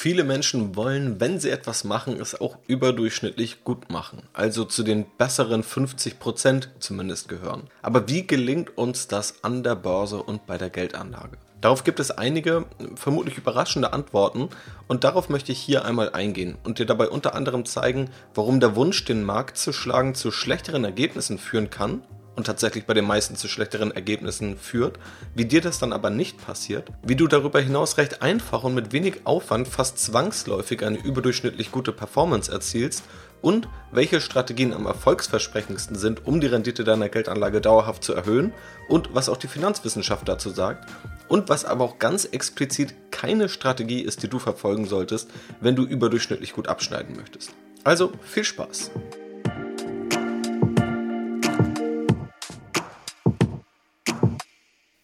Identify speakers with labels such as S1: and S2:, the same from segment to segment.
S1: Viele Menschen wollen, wenn sie etwas machen, es auch überdurchschnittlich gut machen, also zu den besseren 50% zumindest gehören. Aber wie gelingt uns das an der Börse und bei der Geldanlage? Darauf gibt es einige vermutlich überraschende Antworten und darauf möchte ich hier einmal eingehen und dir dabei unter anderem zeigen, warum der Wunsch, den Markt zu schlagen, zu schlechteren Ergebnissen führen kann und tatsächlich bei den meisten zu schlechteren Ergebnissen führt, wie dir das dann aber nicht passiert, wie du darüber hinaus recht einfach und mit wenig Aufwand fast zwangsläufig eine überdurchschnittlich gute Performance erzielst und welche Strategien am erfolgsversprechendsten sind, um die Rendite deiner Geldanlage dauerhaft zu erhöhen und was auch die Finanzwissenschaft dazu sagt und was aber auch ganz explizit keine Strategie ist, die du verfolgen solltest, wenn du überdurchschnittlich gut abschneiden möchtest. Also viel Spaß!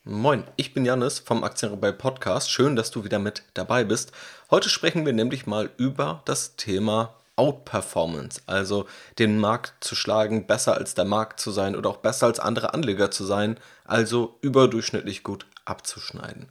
S1: Moin, ich bin Janis vom Aktienrebell Podcast. Schön, dass du wieder mit dabei bist. Heute sprechen wir nämlich mal über das Thema Outperformance, also den Markt zu schlagen, besser als der Markt zu sein oder auch besser als andere Anleger zu sein, also überdurchschnittlich gut abzuschneiden.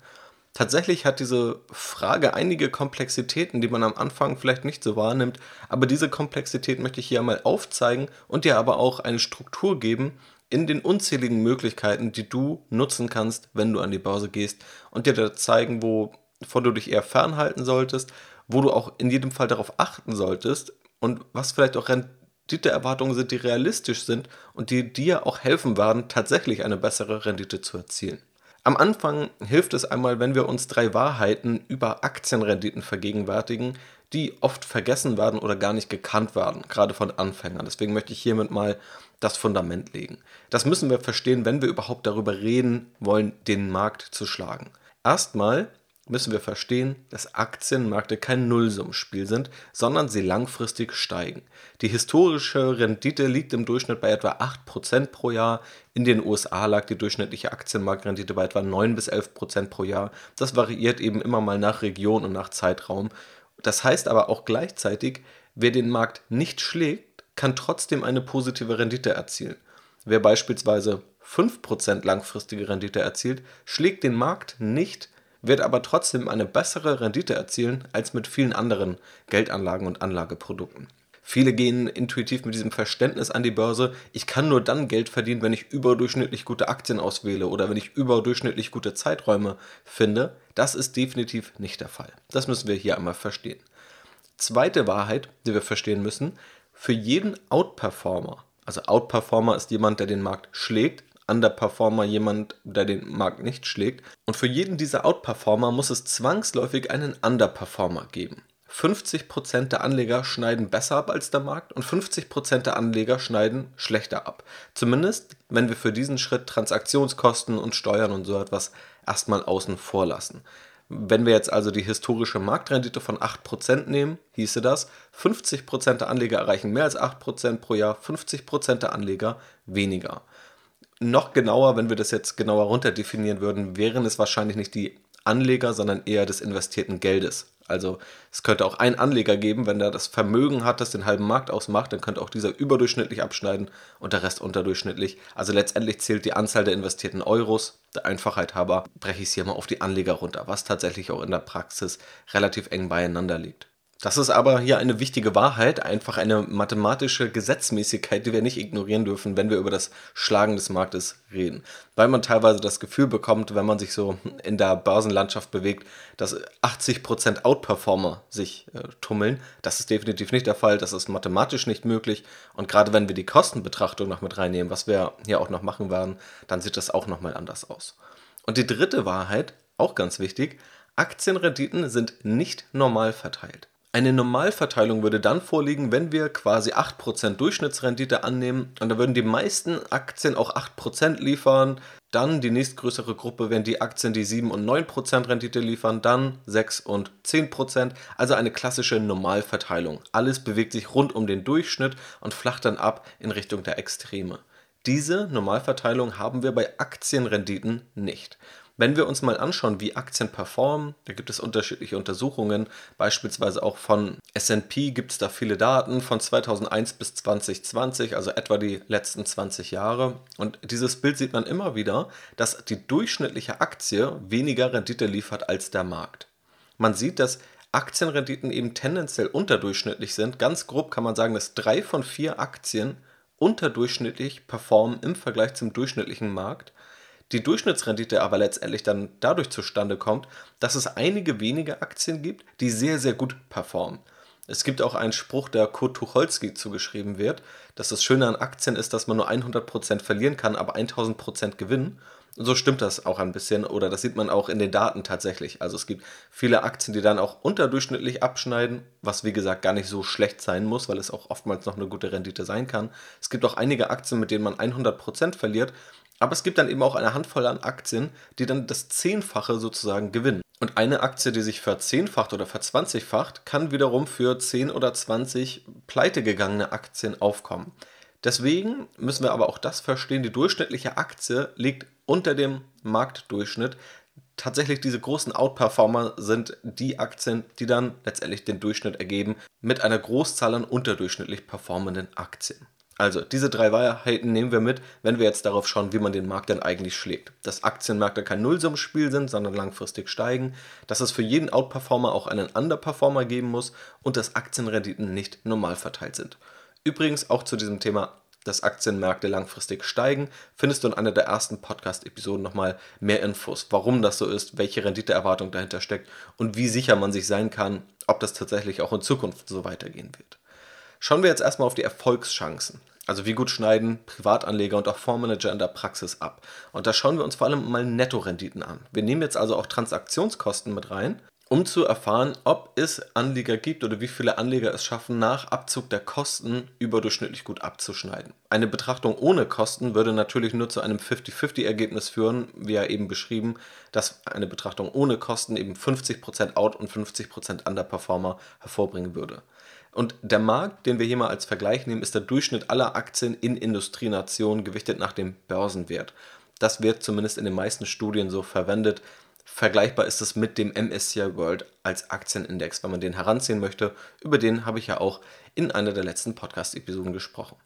S1: Tatsächlich hat diese Frage einige Komplexitäten, die man am Anfang vielleicht nicht so wahrnimmt, aber diese Komplexität möchte ich hier einmal aufzeigen und dir aber auch eine Struktur geben, in den unzähligen Möglichkeiten, die du nutzen kannst, wenn du an die Börse gehst und dir da zeigen, wovon du dich eher fernhalten solltest, wo du auch in jedem Fall darauf achten solltest und was vielleicht auch Renditeerwartungen sind, die realistisch sind und die dir auch helfen werden, tatsächlich eine bessere Rendite zu erzielen. Am Anfang hilft es einmal, wenn wir uns drei Wahrheiten über Aktienrenditen vergegenwärtigen, die oft vergessen werden oder gar nicht gekannt werden, gerade von Anfängern. Deswegen möchte ich hiermit mal das Fundament legen. Das müssen wir verstehen, wenn wir überhaupt darüber reden wollen, den Markt zu schlagen. Erstmal müssen wir verstehen, dass Aktienmärkte kein Nullsummspiel sind, sondern sie langfristig steigen. Die historische Rendite liegt im Durchschnitt bei etwa 8% pro Jahr. In den USA lag die durchschnittliche Aktienmarktrendite bei etwa 9 bis 11% pro Jahr. Das variiert eben immer mal nach Region und nach Zeitraum. Das heißt aber auch gleichzeitig, wer den Markt nicht schlägt, kann trotzdem eine positive Rendite erzielen. Wer beispielsweise 5% langfristige Rendite erzielt, schlägt den Markt nicht, wird aber trotzdem eine bessere Rendite erzielen als mit vielen anderen Geldanlagen und Anlageprodukten. Viele gehen intuitiv mit diesem Verständnis an die Börse, ich kann nur dann Geld verdienen, wenn ich überdurchschnittlich gute Aktien auswähle oder wenn ich überdurchschnittlich gute Zeiträume finde. Das ist definitiv nicht der Fall. Das müssen wir hier einmal verstehen. Zweite Wahrheit, die wir verstehen müssen, für jeden Outperformer, also Outperformer ist jemand, der den Markt schlägt, Underperformer jemand, der den Markt nicht schlägt. Und für jeden dieser Outperformer muss es zwangsläufig einen Underperformer geben. 50% der Anleger schneiden besser ab als der Markt und 50% der Anleger schneiden schlechter ab. Zumindest, wenn wir für diesen Schritt Transaktionskosten und Steuern und so etwas erstmal außen vor lassen. Wenn wir jetzt also die historische Marktrendite von 8% nehmen, hieße das, 50% der Anleger erreichen mehr als 8% pro Jahr, 50% der Anleger weniger. Noch genauer, wenn wir das jetzt genauer runterdefinieren würden, wären es wahrscheinlich nicht die Anleger, sondern eher des investierten Geldes. Also es könnte auch einen Anleger geben, wenn der das Vermögen hat, das den halben Markt ausmacht, dann könnte auch dieser überdurchschnittlich abschneiden und der Rest unterdurchschnittlich. Also letztendlich zählt die Anzahl der investierten Euros. Der Einfachheit halber breche ich es hier mal auf die Anleger runter, was tatsächlich auch in der Praxis relativ eng beieinander liegt. Das ist aber hier eine wichtige Wahrheit, einfach eine mathematische Gesetzmäßigkeit, die wir nicht ignorieren dürfen, wenn wir über das Schlagen des Marktes reden. Weil man teilweise das Gefühl bekommt, wenn man sich so in der Börsenlandschaft bewegt, dass 80% Outperformer sich äh, tummeln. Das ist definitiv nicht der Fall, das ist mathematisch nicht möglich. Und gerade wenn wir die Kostenbetrachtung noch mit reinnehmen, was wir hier auch noch machen werden, dann sieht das auch nochmal anders aus. Und die dritte Wahrheit, auch ganz wichtig, Aktienrenditen sind nicht normal verteilt. Eine Normalverteilung würde dann vorliegen, wenn wir quasi 8% Durchschnittsrendite annehmen und da würden die meisten Aktien auch 8% liefern. Dann die nächstgrößere Gruppe wären die Aktien, die 7 und 9% Rendite liefern, dann 6 und 10%, also eine klassische Normalverteilung. Alles bewegt sich rund um den Durchschnitt und flacht dann ab in Richtung der Extreme. Diese Normalverteilung haben wir bei Aktienrenditen nicht. Wenn wir uns mal anschauen, wie Aktien performen, da gibt es unterschiedliche Untersuchungen, beispielsweise auch von SP gibt es da viele Daten von 2001 bis 2020, also etwa die letzten 20 Jahre. Und dieses Bild sieht man immer wieder, dass die durchschnittliche Aktie weniger Rendite liefert als der Markt. Man sieht, dass Aktienrenditen eben tendenziell unterdurchschnittlich sind. Ganz grob kann man sagen, dass drei von vier Aktien unterdurchschnittlich performen im Vergleich zum durchschnittlichen Markt. Die Durchschnittsrendite aber letztendlich dann dadurch zustande kommt, dass es einige wenige Aktien gibt, die sehr, sehr gut performen. Es gibt auch einen Spruch, der Kurt Tucholsky zugeschrieben wird, dass das Schöne an Aktien ist, dass man nur 100% verlieren kann, aber 1000% gewinnen. Und so stimmt das auch ein bisschen oder das sieht man auch in den Daten tatsächlich. Also es gibt viele Aktien, die dann auch unterdurchschnittlich abschneiden, was wie gesagt gar nicht so schlecht sein muss, weil es auch oftmals noch eine gute Rendite sein kann. Es gibt auch einige Aktien, mit denen man 100% verliert, aber es gibt dann eben auch eine Handvoll an Aktien, die dann das Zehnfache sozusagen gewinnen. Und eine Aktie, die sich verzehnfacht oder verzwanzigfacht, kann wiederum für 10 oder 20 pleitegegangene Aktien aufkommen. Deswegen müssen wir aber auch das verstehen, die durchschnittliche Aktie liegt unter dem Marktdurchschnitt. Tatsächlich diese großen Outperformer sind die Aktien, die dann letztendlich den Durchschnitt ergeben mit einer Großzahl an unterdurchschnittlich performenden Aktien. Also, diese drei Wahrheiten nehmen wir mit, wenn wir jetzt darauf schauen, wie man den Markt denn eigentlich schlägt. Dass Aktienmärkte kein Nullsummspiel sind, sondern langfristig steigen, dass es für jeden Outperformer auch einen Underperformer geben muss und dass Aktienrenditen nicht normal verteilt sind. Übrigens auch zu diesem Thema, dass Aktienmärkte langfristig steigen, findest du in einer der ersten Podcast-Episoden nochmal mehr Infos, warum das so ist, welche Renditeerwartung dahinter steckt und wie sicher man sich sein kann, ob das tatsächlich auch in Zukunft so weitergehen wird. Schauen wir jetzt erstmal auf die Erfolgschancen. Also wie gut schneiden Privatanleger und auch Fondsmanager in der Praxis ab. Und da schauen wir uns vor allem mal Nettorenditen an. Wir nehmen jetzt also auch Transaktionskosten mit rein, um zu erfahren, ob es Anleger gibt oder wie viele Anleger es schaffen, nach Abzug der Kosten überdurchschnittlich gut abzuschneiden. Eine Betrachtung ohne Kosten würde natürlich nur zu einem 50-50-Ergebnis führen, wie ja eben beschrieben, dass eine Betrachtung ohne Kosten eben 50% Out- und 50% Underperformer hervorbringen würde. Und der Markt, den wir hier mal als Vergleich nehmen, ist der Durchschnitt aller Aktien in Industrienationen gewichtet nach dem Börsenwert. Das wird zumindest in den meisten Studien so verwendet. Vergleichbar ist es mit dem MSCI World als Aktienindex, wenn man den heranziehen möchte. Über den habe ich ja auch in einer der letzten Podcast-Episoden gesprochen.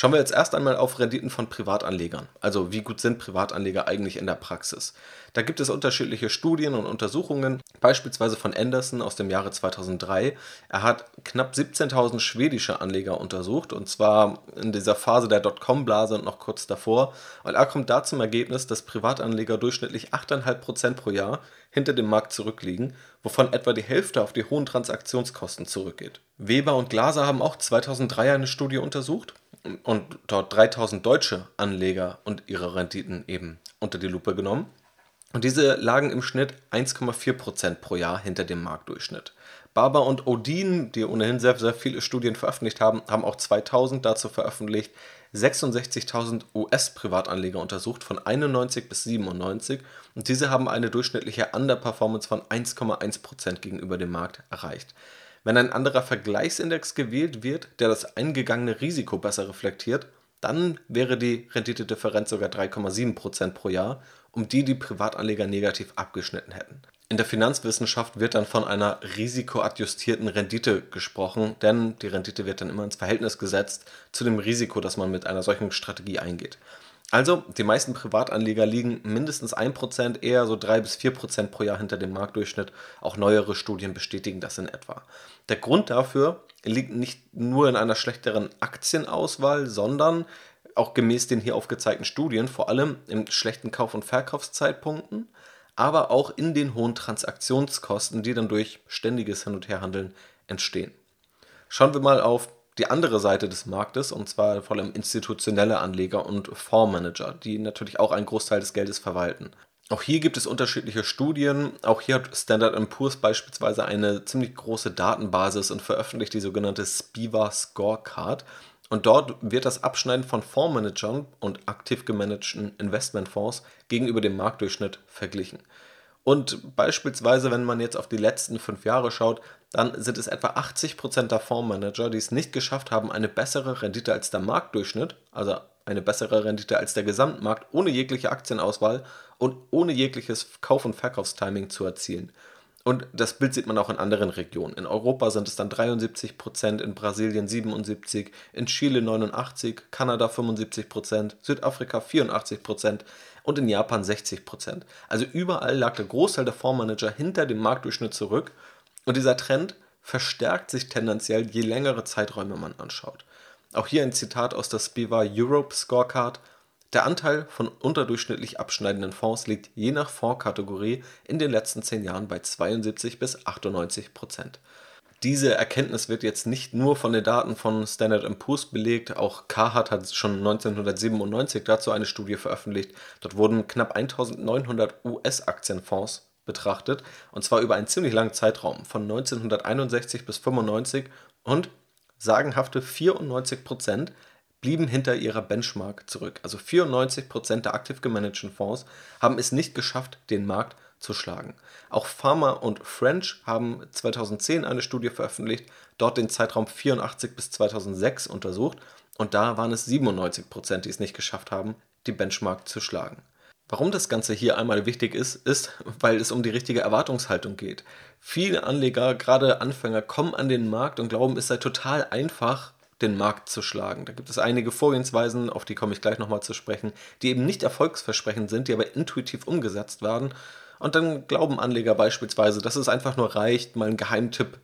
S1: Schauen wir jetzt erst einmal auf Renditen von Privatanlegern. Also wie gut sind Privatanleger eigentlich in der Praxis? Da gibt es unterschiedliche Studien und Untersuchungen, beispielsweise von Anderson aus dem Jahre 2003. Er hat knapp 17.000 schwedische Anleger untersucht und zwar in dieser Phase der Dotcom-Blase und noch kurz davor. Und er kommt da zum Ergebnis, dass Privatanleger durchschnittlich 8,5% pro Jahr hinter dem Markt zurückliegen, wovon etwa die Hälfte auf die hohen Transaktionskosten zurückgeht. Weber und Glaser haben auch 2003 eine Studie untersucht und dort 3000 deutsche Anleger und ihre Renditen eben unter die Lupe genommen. Und diese lagen im Schnitt 1,4% pro Jahr hinter dem Marktdurchschnitt. Barber und Odin, die ohnehin sehr, sehr viele Studien veröffentlicht haben, haben auch 2000 dazu veröffentlicht, 66.000 US-Privatanleger untersucht von 91 bis 97 und diese haben eine durchschnittliche Underperformance von 1,1% gegenüber dem Markt erreicht. Wenn ein anderer Vergleichsindex gewählt wird, der das eingegangene Risiko besser reflektiert, dann wäre die Renditedifferenz sogar 3,7% pro Jahr, um die die Privatanleger negativ abgeschnitten hätten. In der Finanzwissenschaft wird dann von einer risikoadjustierten Rendite gesprochen, denn die Rendite wird dann immer ins Verhältnis gesetzt zu dem Risiko, das man mit einer solchen Strategie eingeht. Also, die meisten Privatanleger liegen mindestens 1%, eher so 3 bis 4% pro Jahr hinter dem Marktdurchschnitt. Auch neuere Studien bestätigen das in etwa. Der Grund dafür liegt nicht nur in einer schlechteren Aktienauswahl, sondern auch gemäß den hier aufgezeigten Studien vor allem in schlechten Kauf- und Verkaufszeitpunkten, aber auch in den hohen Transaktionskosten, die dann durch ständiges Hin- und Herhandeln entstehen. Schauen wir mal auf die andere Seite des Marktes, und zwar vor allem institutionelle Anleger und Fondsmanager, die natürlich auch einen Großteil des Geldes verwalten. Auch hier gibt es unterschiedliche Studien. Auch hier hat Standard Poor's beispielsweise eine ziemlich große Datenbasis und veröffentlicht die sogenannte Spiva Scorecard. Und dort wird das Abschneiden von Fondsmanagern und aktiv gemanagten Investmentfonds gegenüber dem Marktdurchschnitt verglichen. Und beispielsweise, wenn man jetzt auf die letzten fünf Jahre schaut, dann sind es etwa 80% der Fondsmanager, die es nicht geschafft haben, eine bessere Rendite als der Marktdurchschnitt, also eine bessere Rendite als der Gesamtmarkt, ohne jegliche Aktienauswahl und ohne jegliches Kauf- und Verkaufstiming zu erzielen. Und das Bild sieht man auch in anderen Regionen. In Europa sind es dann 73%, in Brasilien 77%, in Chile 89%, Kanada 75%, Südafrika 84% und in Japan 60%. Also überall lag der Großteil der Fondsmanager hinter dem Marktdurchschnitt zurück Und dieser Trend verstärkt sich tendenziell, je längere Zeiträume man anschaut. Auch hier ein Zitat aus der Spiva Europe Scorecard. Der Anteil von unterdurchschnittlich abschneidenden Fonds liegt je nach Fondskategorie in den letzten zehn Jahren bei 72 bis 98 Prozent. Diese Erkenntnis wird jetzt nicht nur von den Daten von Standard Poor's belegt, auch Carhartt hat schon 1997 dazu eine Studie veröffentlicht. Dort wurden knapp 1900 US-Aktienfonds betrachtet, und zwar über einen ziemlich langen Zeitraum von 1961 bis 95 und sagenhafte 94 Prozent blieben hinter ihrer Benchmark zurück. Also 94 Prozent der aktiv gemanagten Fonds haben es nicht geschafft, den Markt zu schlagen. Auch Farmer und French haben 2010 eine Studie veröffentlicht, dort den Zeitraum 84 bis 2006 untersucht und da waren es 97 Prozent, die es nicht geschafft haben, die Benchmark zu schlagen. Warum das Ganze hier einmal wichtig ist, ist, weil es um die richtige Erwartungshaltung geht. Viele Anleger, gerade Anfänger, kommen an den Markt und glauben, es sei total einfach, den Markt zu schlagen. Da gibt es einige Vorgehensweisen, auf die komme ich gleich nochmal zu sprechen, die eben nicht erfolgsversprechend sind, die aber intuitiv umgesetzt werden und dann glauben Anleger beispielsweise, dass es einfach nur reicht, mal einen Geheimtipp,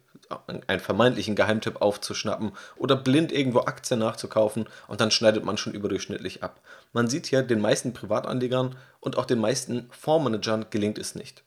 S1: einen vermeintlichen Geheimtipp aufzuschnappen oder blind irgendwo Aktien nachzukaufen und dann schneidet man schon überdurchschnittlich ab. Man sieht hier, den meisten Privatanlegern und auch den meisten Fondsmanagern gelingt es nicht.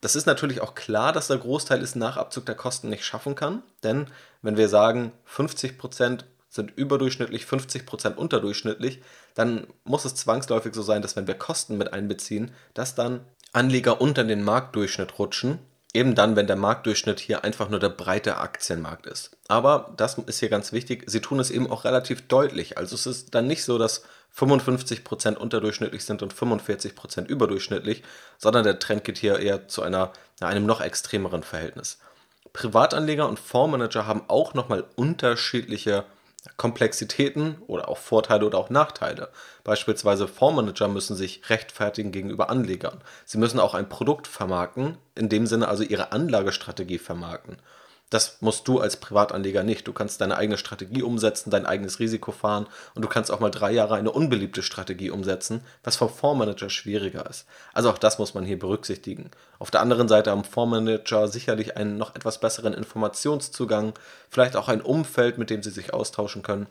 S1: Das ist natürlich auch klar, dass der Großteil es nach Abzug der Kosten nicht schaffen kann, denn wenn wir sagen, 50% sind überdurchschnittlich, 50% unterdurchschnittlich, dann muss es zwangsläufig so sein, dass wenn wir Kosten mit einbeziehen, dass dann Anleger unter den Marktdurchschnitt rutschen, eben dann, wenn der Marktdurchschnitt hier einfach nur der breite Aktienmarkt ist. Aber das ist hier ganz wichtig, sie tun es eben auch relativ deutlich. Also es ist dann nicht so, dass 55% unterdurchschnittlich sind und 45% überdurchschnittlich, sondern der Trend geht hier eher zu einer, einem noch extremeren Verhältnis. Privatanleger und Fondsmanager haben auch nochmal unterschiedliche Komplexitäten oder auch Vorteile oder auch Nachteile. Beispielsweise Fondsmanager müssen sich rechtfertigen gegenüber Anlegern. Sie müssen auch ein Produkt vermarkten, in dem Sinne also ihre Anlagestrategie vermarkten. Das musst du als Privatanleger nicht. Du kannst deine eigene Strategie umsetzen, dein eigenes Risiko fahren und du kannst auch mal drei Jahre eine unbeliebte Strategie umsetzen, was vom Fondsmanager schwieriger ist. Also auch das muss man hier berücksichtigen. Auf der anderen Seite haben Fondsmanager sicherlich einen noch etwas besseren Informationszugang, vielleicht auch ein Umfeld, mit dem sie sich austauschen können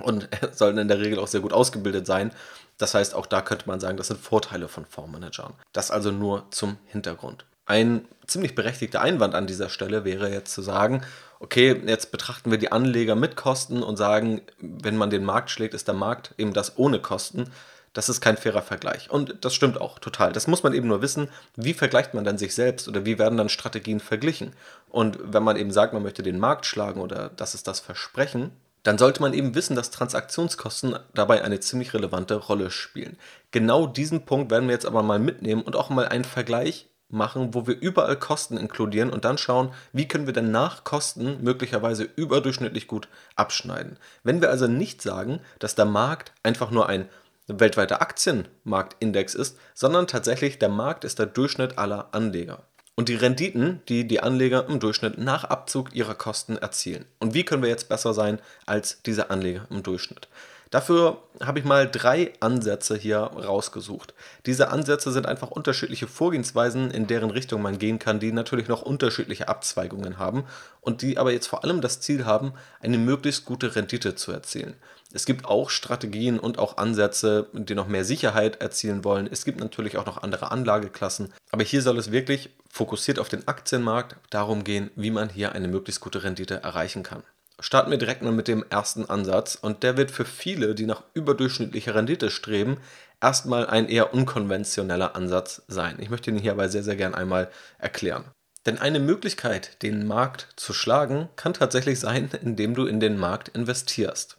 S1: und sollen in der Regel auch sehr gut ausgebildet sein. Das heißt, auch da könnte man sagen, das sind Vorteile von Fondsmanagern. Das also nur zum Hintergrund. Ein ziemlich berechtigter Einwand an dieser Stelle wäre jetzt zu sagen, okay, jetzt betrachten wir die Anleger mit Kosten und sagen, wenn man den Markt schlägt, ist der Markt eben das ohne Kosten. Das ist kein fairer Vergleich. Und das stimmt auch total. Das muss man eben nur wissen, wie vergleicht man dann sich selbst oder wie werden dann Strategien verglichen. Und wenn man eben sagt, man möchte den Markt schlagen oder das ist das Versprechen, dann sollte man eben wissen, dass Transaktionskosten dabei eine ziemlich relevante Rolle spielen. Genau diesen Punkt werden wir jetzt aber mal mitnehmen und auch mal einen Vergleich machen, wo wir überall Kosten inkludieren und dann schauen, wie können wir denn nach Kosten möglicherweise überdurchschnittlich gut abschneiden. Wenn wir also nicht sagen, dass der Markt einfach nur ein weltweiter Aktienmarktindex ist, sondern tatsächlich der Markt ist der Durchschnitt aller Anleger. Und die Renditen, die die Anleger im Durchschnitt nach Abzug ihrer Kosten erzielen. Und wie können wir jetzt besser sein als diese Anleger im Durchschnitt? Dafür habe ich mal drei Ansätze hier rausgesucht. Diese Ansätze sind einfach unterschiedliche Vorgehensweisen, in deren Richtung man gehen kann, die natürlich noch unterschiedliche Abzweigungen haben und die aber jetzt vor allem das Ziel haben, eine möglichst gute Rendite zu erzielen. Es gibt auch Strategien und auch Ansätze, die noch mehr Sicherheit erzielen wollen. Es gibt natürlich auch noch andere Anlageklassen. Aber hier soll es wirklich fokussiert auf den Aktienmarkt darum gehen, wie man hier eine möglichst gute Rendite erreichen kann. Starten wir direkt mal mit dem ersten Ansatz und der wird für viele, die nach überdurchschnittlicher Rendite streben, erstmal ein eher unkonventioneller Ansatz sein. Ich möchte ihn hierbei sehr, sehr gern einmal erklären. Denn eine Möglichkeit, den Markt zu schlagen, kann tatsächlich sein, indem du in den Markt investierst.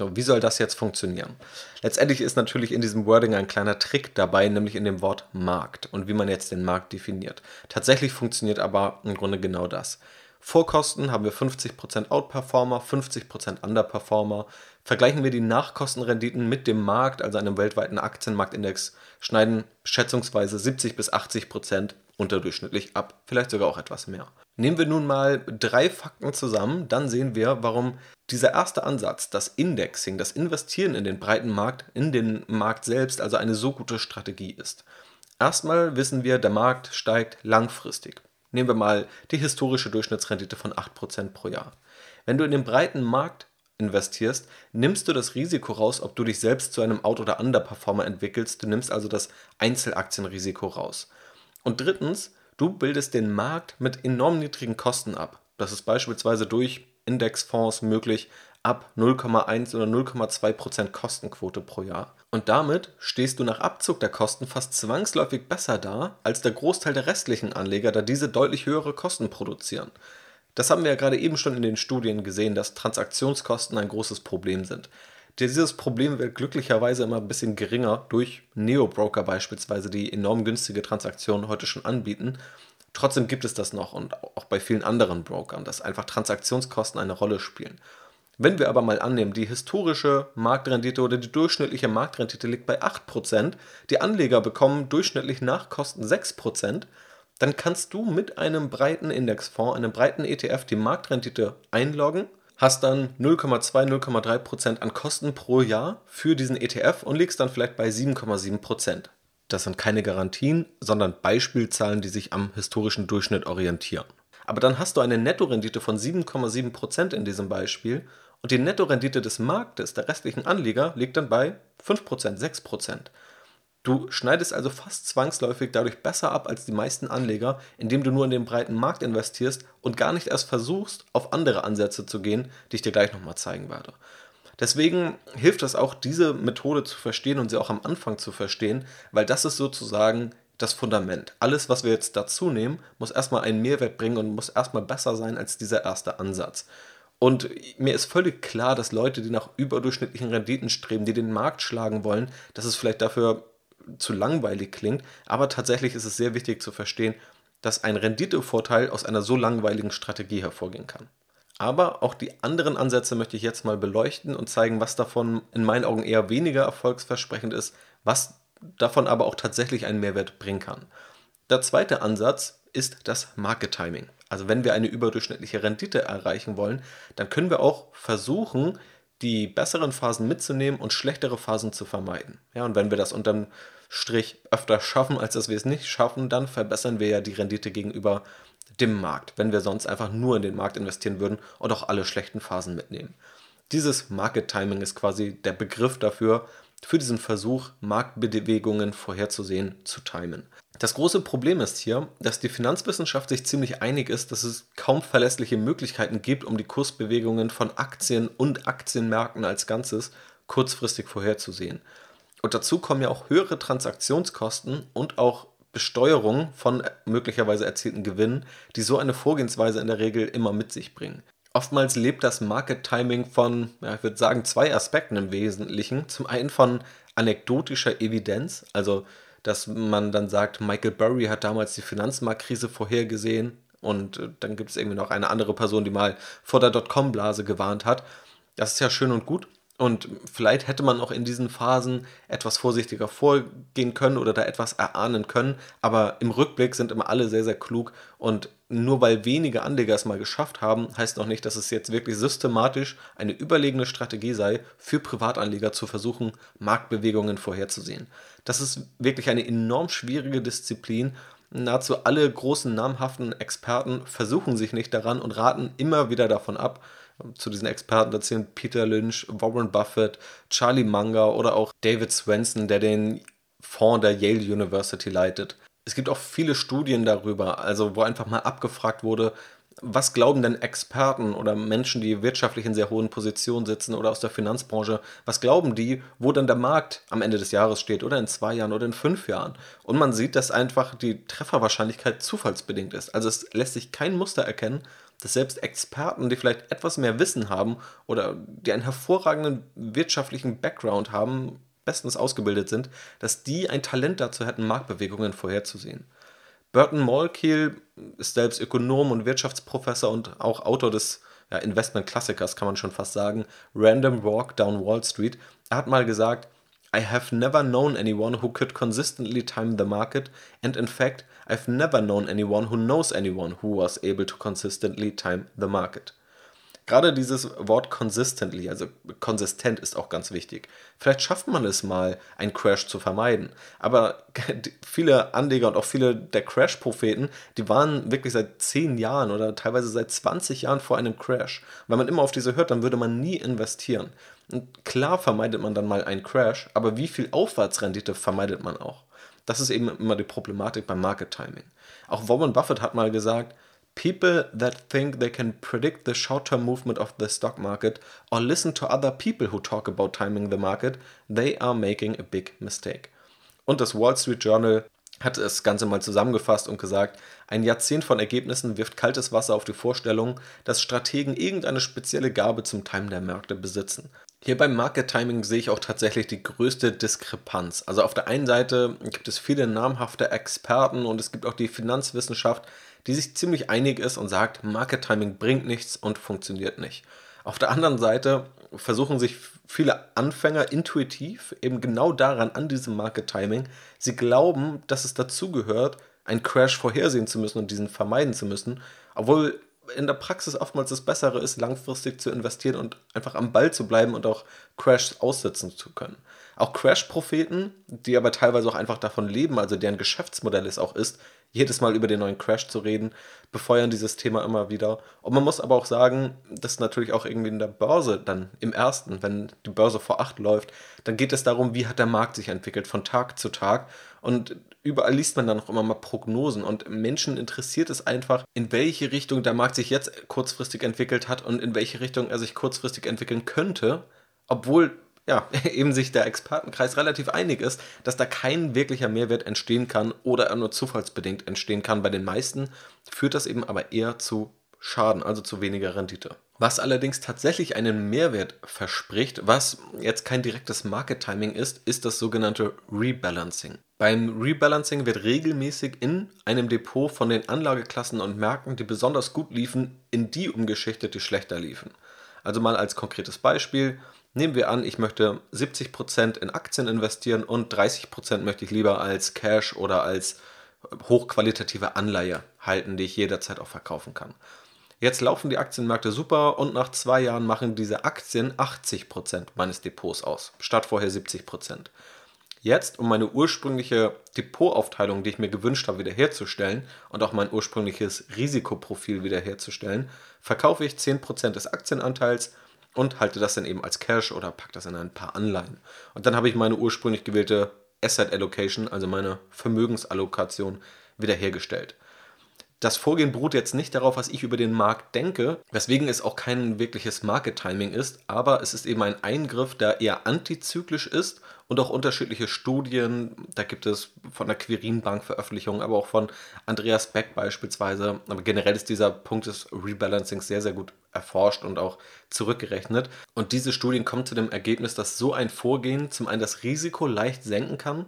S1: Wie soll das jetzt funktionieren? Letztendlich ist natürlich in diesem Wording ein kleiner Trick dabei, nämlich in dem Wort Markt und wie man jetzt den Markt definiert. Tatsächlich funktioniert aber im Grunde genau das. Vorkosten haben wir 50% Outperformer, 50% Underperformer. Vergleichen wir die Nachkostenrenditen mit dem Markt, also einem weltweiten Aktienmarktindex, schneiden schätzungsweise 70 bis 80% unterdurchschnittlich ab, vielleicht sogar auch etwas mehr. Nehmen wir nun mal drei Fakten zusammen, dann sehen wir, warum dieser erste Ansatz, das Indexing, das Investieren in den breiten Markt, in den Markt selbst, also eine so gute Strategie ist. Erstmal wissen wir, der Markt steigt langfristig. Nehmen wir mal die historische Durchschnittsrendite von 8% pro Jahr. Wenn du in den breiten Markt investierst, nimmst du das Risiko raus, ob du dich selbst zu einem Out- oder Underperformer entwickelst. Du nimmst also das Einzelaktienrisiko raus. Und drittens, du bildest den Markt mit enorm niedrigen Kosten ab. Das ist beispielsweise durch Indexfonds möglich ab 0,1 oder 0,2% Kostenquote pro Jahr. Und damit stehst du nach Abzug der Kosten fast zwangsläufig besser da als der Großteil der restlichen Anleger, da diese deutlich höhere Kosten produzieren. Das haben wir ja gerade eben schon in den Studien gesehen, dass Transaktionskosten ein großes Problem sind. Dieses Problem wird glücklicherweise immer ein bisschen geringer durch Neo-Broker beispielsweise, die enorm günstige Transaktionen heute schon anbieten. Trotzdem gibt es das noch und auch bei vielen anderen Brokern, dass einfach Transaktionskosten eine Rolle spielen. Wenn wir aber mal annehmen, die historische Marktrendite oder die durchschnittliche Marktrendite liegt bei 8%, die Anleger bekommen durchschnittlich nach Kosten 6%, dann kannst du mit einem breiten Indexfonds, einem breiten ETF die Marktrendite einloggen, hast dann 0,2, 0,3% an Kosten pro Jahr für diesen ETF und liegst dann vielleicht bei 7,7%. Das sind keine Garantien, sondern Beispielzahlen, die sich am historischen Durchschnitt orientieren. Aber dann hast du eine Nettorendite von 7,7% in diesem Beispiel und die Nettorendite des Marktes, der restlichen Anleger, liegt dann bei 5%, 6%. Du schneidest also fast zwangsläufig dadurch besser ab als die meisten Anleger, indem du nur in den breiten Markt investierst und gar nicht erst versuchst, auf andere Ansätze zu gehen, die ich dir gleich nochmal zeigen werde. Deswegen hilft es auch, diese Methode zu verstehen und sie auch am Anfang zu verstehen, weil das ist sozusagen das Fundament. Alles, was wir jetzt dazu nehmen, muss erstmal einen Mehrwert bringen und muss erstmal besser sein als dieser erste Ansatz. Und mir ist völlig klar, dass Leute, die nach überdurchschnittlichen Renditen streben, die den Markt schlagen wollen, dass es vielleicht dafür zu langweilig klingt, aber tatsächlich ist es sehr wichtig zu verstehen, dass ein Renditevorteil aus einer so langweiligen Strategie hervorgehen kann. Aber auch die anderen Ansätze möchte ich jetzt mal beleuchten und zeigen, was davon in meinen Augen eher weniger erfolgsversprechend ist, was davon aber auch tatsächlich einen Mehrwert bringen kann. Der zweite Ansatz ist das Market Timing. Also wenn wir eine überdurchschnittliche Rendite erreichen wollen, dann können wir auch versuchen, die besseren Phasen mitzunehmen und schlechtere Phasen zu vermeiden. Ja, und wenn wir das unterm Strich öfter schaffen, als dass wir es nicht schaffen, dann verbessern wir ja die Rendite gegenüber dem Markt, wenn wir sonst einfach nur in den Markt investieren würden und auch alle schlechten Phasen mitnehmen. Dieses Market Timing ist quasi der Begriff dafür, für diesen Versuch, Marktbewegungen vorherzusehen, zu timen. Das große Problem ist hier, dass die Finanzwissenschaft sich ziemlich einig ist, dass es kaum verlässliche Möglichkeiten gibt, um die Kursbewegungen von Aktien und Aktienmärkten als Ganzes kurzfristig vorherzusehen. Und dazu kommen ja auch höhere Transaktionskosten und auch Besteuerung von möglicherweise erzielten Gewinnen, die so eine Vorgehensweise in der Regel immer mit sich bringen. Oftmals lebt das Market Timing von, ja, ich würde sagen, zwei Aspekten im Wesentlichen. Zum einen von anekdotischer Evidenz, also dass man dann sagt, Michael Burry hat damals die Finanzmarktkrise vorhergesehen und äh, dann gibt es irgendwie noch eine andere Person, die mal vor der Dotcom-Blase gewarnt hat. Das ist ja schön und gut. Und vielleicht hätte man auch in diesen Phasen etwas vorsichtiger vorgehen können oder da etwas erahnen können. Aber im Rückblick sind immer alle sehr, sehr klug. Und nur weil wenige Anleger es mal geschafft haben, heißt noch nicht, dass es jetzt wirklich systematisch eine überlegene Strategie sei, für Privatanleger zu versuchen, Marktbewegungen vorherzusehen. Das ist wirklich eine enorm schwierige Disziplin. Nahezu alle großen namhaften Experten versuchen sich nicht daran und raten immer wieder davon ab zu diesen Experten da zählen Peter Lynch, Warren Buffett, Charlie Munger oder auch David Swenson, der den Fonds der Yale University leitet. Es gibt auch viele Studien darüber, also wo einfach mal abgefragt wurde, was glauben denn Experten oder Menschen, die wirtschaftlich in sehr hohen Positionen sitzen oder aus der Finanzbranche, was glauben die, wo dann der Markt am Ende des Jahres steht oder in zwei Jahren oder in fünf Jahren? Und man sieht, dass einfach die Trefferwahrscheinlichkeit zufallsbedingt ist. Also es lässt sich kein Muster erkennen, dass selbst Experten, die vielleicht etwas mehr Wissen haben oder die einen hervorragenden wirtschaftlichen Background haben, bestens ausgebildet sind, dass die ein Talent dazu hätten, Marktbewegungen vorherzusehen. Burton Malkiel ist selbst Ökonom und Wirtschaftsprofessor und auch Autor des ja, Investment-Klassikers, kann man schon fast sagen, Random Walk Down Wall Street. Er hat mal gesagt, I have never known anyone who could consistently time the market, and in fact, I've never known anyone who knows anyone who was able to consistently time the market. Gerade dieses Wort consistently, also konsistent ist auch ganz wichtig. Vielleicht schafft man es mal, einen Crash zu vermeiden. Aber viele Anleger und auch viele der Crash-Propheten, die waren wirklich seit 10 Jahren oder teilweise seit 20 Jahren vor einem Crash. wenn man immer auf diese hört, dann würde man nie investieren. Und klar vermeidet man dann mal einen Crash, aber wie viel Aufwärtsrendite vermeidet man auch? Das ist eben immer die Problematik beim Market Timing. Auch Warren Buffett hat mal gesagt, People that think they can predict the short-term movement of the stock market or listen to other people who talk about timing the market, they are making a big mistake. Und das Wall Street Journal hat das Ganze mal zusammengefasst und gesagt, ein Jahrzehnt von Ergebnissen wirft kaltes Wasser auf die Vorstellung, dass Strategen irgendeine spezielle Gabe zum Timen der Märkte besitzen. Hier beim Market Timing sehe ich auch tatsächlich die größte Diskrepanz. Also auf der einen Seite gibt es viele namhafte Experten und es gibt auch die Finanzwissenschaft, die sich ziemlich einig ist und sagt, Market Timing bringt nichts und funktioniert nicht. Auf der anderen Seite versuchen sich viele Anfänger intuitiv eben genau daran, an diesem Market Timing. Sie glauben, dass es dazugehört, einen Crash vorhersehen zu müssen und diesen vermeiden zu müssen, obwohl in der Praxis oftmals das Bessere ist, langfristig zu investieren und einfach am Ball zu bleiben und auch Crashs aussitzen zu können. Auch Crash-Propheten, die aber teilweise auch einfach davon leben, also deren Geschäftsmodell es auch ist, jedes Mal über den neuen Crash zu reden, befeuern dieses Thema immer wieder. Und man muss aber auch sagen, dass natürlich auch irgendwie in der Börse dann im ersten, wenn die Börse vor acht läuft, dann geht es darum, wie hat der Markt sich entwickelt von Tag zu Tag. Und überall liest man dann auch immer mal Prognosen. Und Menschen interessiert es einfach, in welche Richtung der Markt sich jetzt kurzfristig entwickelt hat und in welche Richtung er sich kurzfristig entwickeln könnte, obwohl ja, eben sich der Expertenkreis relativ einig ist, dass da kein wirklicher Mehrwert entstehen kann oder er nur zufallsbedingt entstehen kann. Bei den meisten führt das eben aber eher zu Schaden, also zu weniger Rendite. Was allerdings tatsächlich einen Mehrwert verspricht, was jetzt kein direktes Market Timing ist, ist das sogenannte Rebalancing. Beim Rebalancing wird regelmäßig in einem Depot von den Anlageklassen und Märkten, die besonders gut liefen, in die umgeschichtet, die schlechter liefen. Also mal als konkretes Beispiel, Nehmen wir an, ich möchte 70% in Aktien investieren und 30% möchte ich lieber als Cash oder als hochqualitative Anleihe halten, die ich jederzeit auch verkaufen kann. Jetzt laufen die Aktienmärkte super und nach zwei Jahren machen diese Aktien 80% meines Depots aus, statt vorher 70%. Jetzt, um meine ursprüngliche Depotaufteilung, die ich mir gewünscht habe, wiederherzustellen und auch mein ursprüngliches Risikoprofil wiederherzustellen, verkaufe ich 10% des Aktienanteils und halte das dann eben als Cash oder packe das in ein paar Anleihen. Und dann habe ich meine ursprünglich gewählte Asset Allocation, also meine Vermögensallokation, wiederhergestellt. Das Vorgehen beruht jetzt nicht darauf, was ich über den Markt denke, weswegen es auch kein wirkliches Market Timing ist, aber es ist eben ein Eingriff, der eher antizyklisch ist und auch unterschiedliche Studien, da gibt es von der Quirin Bank Veröffentlichungen, aber auch von Andreas Beck beispielsweise. Aber generell ist dieser Punkt des Rebalancing sehr, sehr gut erforscht und auch zurückgerechnet. Und diese Studien kommen zu dem Ergebnis, dass so ein Vorgehen zum einen das Risiko leicht senken kann,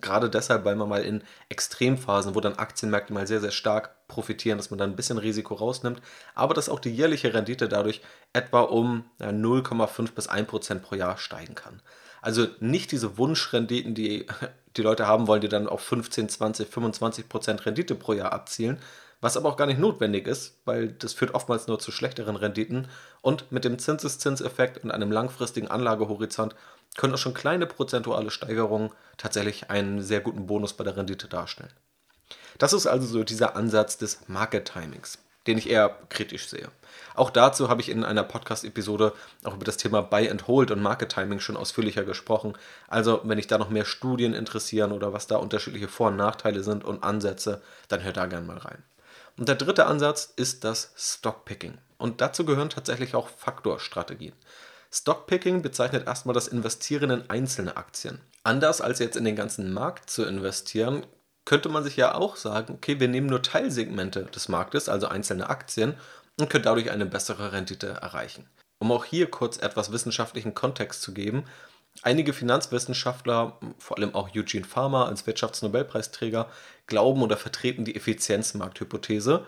S1: gerade deshalb, weil man mal in Extremphasen, wo dann Aktienmärkte mal sehr, sehr stark profitieren, dass man dann ein bisschen Risiko rausnimmt, aber dass auch die jährliche Rendite dadurch etwa um 0,5 bis 1 Prozent pro Jahr steigen kann. Also nicht diese Wunschrenditen, die die Leute haben wollen, die dann auf 15, 20, 25 Prozent Rendite pro Jahr abzielen, was aber auch gar nicht notwendig ist, weil das führt oftmals nur zu schlechteren Renditen und mit dem Zinseszinseffekt und einem langfristigen Anlagehorizont können auch schon kleine prozentuale Steigerungen tatsächlich einen sehr guten Bonus bei der Rendite darstellen. Das ist also so dieser Ansatz des Market Timings, den ich eher kritisch sehe. Auch dazu habe ich in einer Podcast-Episode auch über das Thema Buy and Hold und Market Timing schon ausführlicher gesprochen. Also, wenn dich da noch mehr Studien interessieren oder was da unterschiedliche Vor- und Nachteile sind und Ansätze, dann hör da gerne mal rein. Und der dritte Ansatz ist das Stockpicking. Und dazu gehören tatsächlich auch Faktorstrategien. Stockpicking bezeichnet erstmal das Investieren in einzelne Aktien. Anders als jetzt in den ganzen Markt zu investieren, könnte man sich ja auch sagen, okay, wir nehmen nur Teilsegmente des Marktes, also einzelne Aktien, und können dadurch eine bessere Rendite erreichen. Um auch hier kurz etwas wissenschaftlichen Kontext zu geben, einige Finanzwissenschaftler, vor allem auch Eugene Farmer als Wirtschaftsnobelpreisträger, glauben oder vertreten die Effizienzmarkthypothese,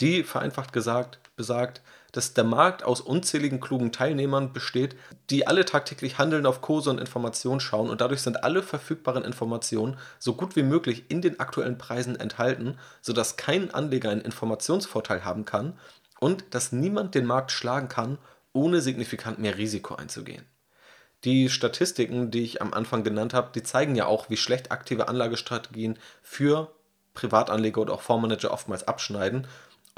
S1: die vereinfacht gesagt besagt, dass der Markt aus unzähligen klugen Teilnehmern besteht, die alle tagtäglich handeln, auf Kurse und Informationen schauen und dadurch sind alle verfügbaren Informationen so gut wie möglich in den aktuellen Preisen enthalten, sodass kein Anleger einen Informationsvorteil haben kann und dass niemand den Markt schlagen kann, ohne signifikant mehr Risiko einzugehen. Die Statistiken, die ich am Anfang genannt habe, die zeigen ja auch, wie schlecht aktive Anlagestrategien für Privatanleger oder auch Fondsmanager oftmals abschneiden.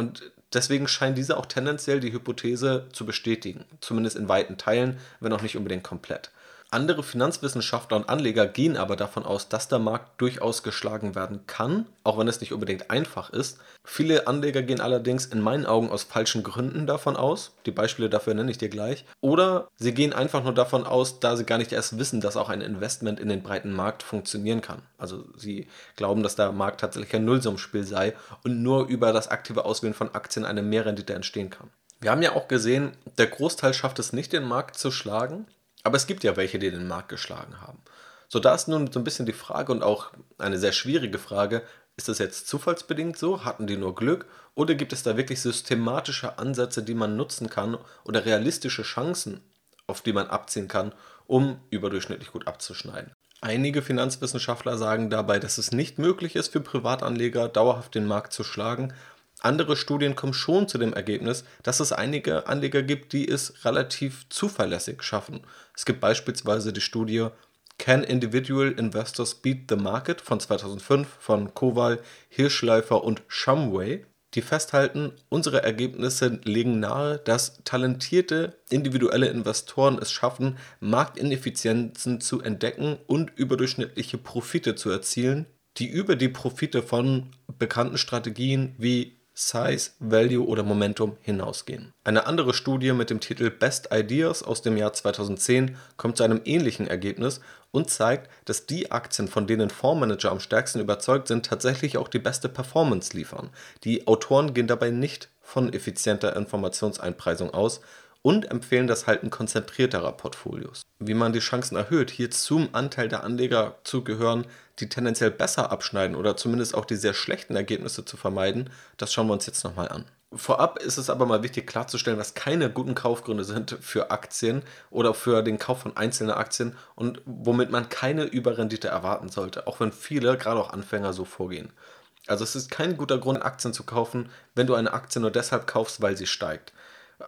S1: Und deswegen scheint diese auch tendenziell die Hypothese zu bestätigen, zumindest in weiten Teilen, wenn auch nicht unbedingt komplett. Andere Finanzwissenschaftler und Anleger gehen aber davon aus, dass der Markt durchaus geschlagen werden kann, auch wenn es nicht unbedingt einfach ist. Viele Anleger gehen allerdings in meinen Augen aus falschen Gründen davon aus. Die Beispiele dafür nenne ich dir gleich. Oder sie gehen einfach nur davon aus, da sie gar nicht erst wissen, dass auch ein Investment in den breiten Markt funktionieren kann. Also sie glauben, dass der Markt tatsächlich ein Nullsummspiel sei und nur über das aktive Auswählen von Aktien eine Mehrrendite entstehen kann. Wir haben ja auch gesehen, der Großteil schafft es nicht, den Markt zu schlagen. Aber es gibt ja welche, die den Markt geschlagen haben. So, da ist nun so ein bisschen die Frage und auch eine sehr schwierige Frage, ist das jetzt zufallsbedingt so? Hatten die nur Glück? Oder gibt es da wirklich systematische Ansätze, die man nutzen kann oder realistische Chancen, auf die man abziehen kann, um überdurchschnittlich gut abzuschneiden? Einige Finanzwissenschaftler sagen dabei, dass es nicht möglich ist, für Privatanleger dauerhaft den Markt zu schlagen, andere Studien kommen schon zu dem Ergebnis, dass es einige Anleger gibt, die es relativ zuverlässig schaffen. Es gibt beispielsweise die Studie Can Individual Investors Beat the Market von 2005 von Kowal, Hirschleifer und Shumway, die festhalten, unsere Ergebnisse legen nahe, dass talentierte individuelle Investoren es schaffen, Marktineffizienzen zu entdecken und überdurchschnittliche Profite zu erzielen, die über die Profite von bekannten Strategien wie Size, Value oder Momentum hinausgehen. Eine andere Studie mit dem Titel Best Ideas aus dem Jahr 2010 kommt zu einem ähnlichen Ergebnis und zeigt, dass die Aktien, von denen Fondsmanager am stärksten überzeugt sind, tatsächlich auch die beste Performance liefern. Die Autoren gehen dabei nicht von effizienter Informationseinpreisung aus, und empfehlen das Halten konzentrierterer Portfolios. Wie man die Chancen erhöht, hier zum Anteil der Anleger zu gehören, die tendenziell besser abschneiden oder zumindest auch die sehr schlechten Ergebnisse zu vermeiden, das schauen wir uns jetzt nochmal an. Vorab ist es aber mal wichtig klarzustellen, was keine guten Kaufgründe sind für Aktien oder für den Kauf von einzelnen Aktien und womit man keine Überrendite erwarten sollte, auch wenn viele, gerade auch Anfänger, so vorgehen. Also es ist kein guter Grund, Aktien zu kaufen, wenn du eine Aktie nur deshalb kaufst, weil sie steigt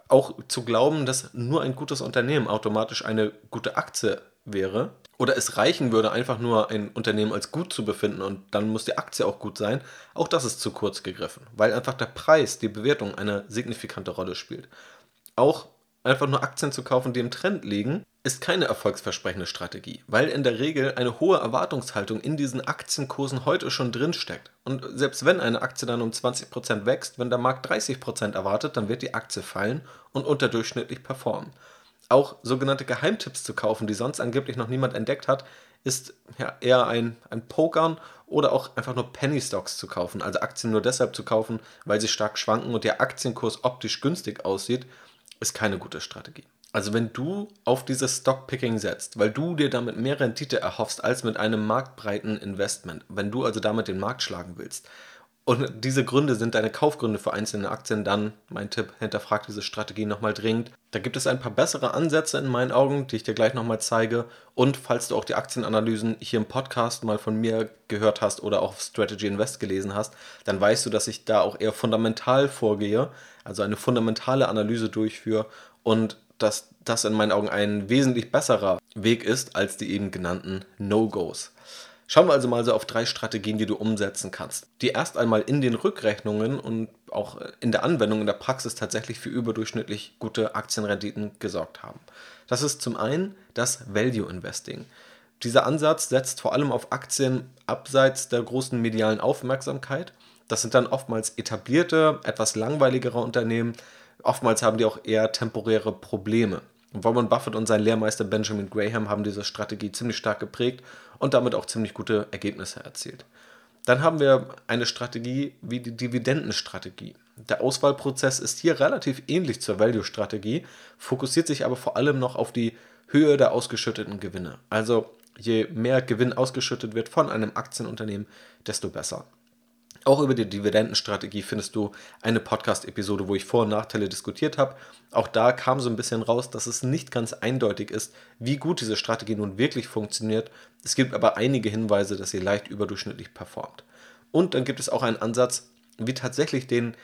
S1: auch zu glauben, dass nur ein gutes Unternehmen automatisch eine gute Aktie wäre oder es reichen würde, einfach nur ein Unternehmen als gut zu befinden und dann muss die Aktie auch gut sein, auch das ist zu kurz gegriffen, weil einfach der Preis, die Bewertung eine signifikante Rolle spielt. Auch einfach nur Aktien zu kaufen, die im Trend liegen, ist keine erfolgsversprechende Strategie, weil in der Regel eine hohe Erwartungshaltung in diesen Aktienkursen heute schon drinsteckt. Und selbst wenn eine Aktie dann um 20% wächst, wenn der Markt 30% erwartet, dann wird die Aktie fallen und unterdurchschnittlich performen. Auch sogenannte Geheimtipps zu kaufen, die sonst angeblich noch niemand entdeckt hat, ist ja eher ein, ein Pokern oder auch einfach nur Penny Stocks zu kaufen, also Aktien nur deshalb zu kaufen, weil sie stark schwanken und der Aktienkurs optisch günstig aussieht, ist keine gute Strategie. Also wenn du auf dieses Stockpicking setzt, weil du dir damit mehr Rendite erhoffst als mit einem marktbreiten Investment, wenn du also damit den Markt schlagen willst, und diese Gründe sind deine Kaufgründe für einzelne Aktien, dann mein Tipp, hinterfrag diese Strategie nochmal dringend. Da gibt es ein paar bessere Ansätze in meinen Augen, die ich dir gleich nochmal zeige. Und falls du auch die Aktienanalysen hier im Podcast mal von mir gehört hast oder auch auf Strategy Invest gelesen hast, dann weißt du, dass ich da auch eher fundamental vorgehe, also eine fundamentale Analyse durchführe und dass das in meinen Augen ein wesentlich besserer Weg ist als die eben genannten No-Gos. Schauen wir also mal so auf drei Strategien, die du umsetzen kannst, die erst einmal in den Rückrechnungen und auch in der Anwendung in der Praxis tatsächlich für überdurchschnittlich gute Aktienrenditen gesorgt haben. Das ist zum einen das Value Investing. Dieser Ansatz setzt vor allem auf Aktien abseits der großen medialen Aufmerksamkeit. Das sind dann oftmals etablierte, etwas langweiligere Unternehmen, Oftmals haben die auch eher temporäre Probleme. Warren Buffett und sein Lehrmeister Benjamin Graham haben diese Strategie ziemlich stark geprägt und damit auch ziemlich gute Ergebnisse erzielt. Dann haben wir eine Strategie wie die Dividendenstrategie. Der Auswahlprozess ist hier relativ ähnlich zur Value-Strategie, fokussiert sich aber vor allem noch auf die Höhe der ausgeschütteten Gewinne. Also je mehr Gewinn ausgeschüttet wird von einem Aktienunternehmen, desto besser. Auch über die Dividendenstrategie findest du eine Podcast-Episode, wo ich Vor- und Nachteile diskutiert habe. Auch da kam so ein bisschen raus, dass es nicht ganz eindeutig ist, wie gut diese Strategie nun wirklich funktioniert. Es gibt aber einige Hinweise, dass sie leicht überdurchschnittlich performt. Und dann gibt es auch einen Ansatz, wie tatsächlich den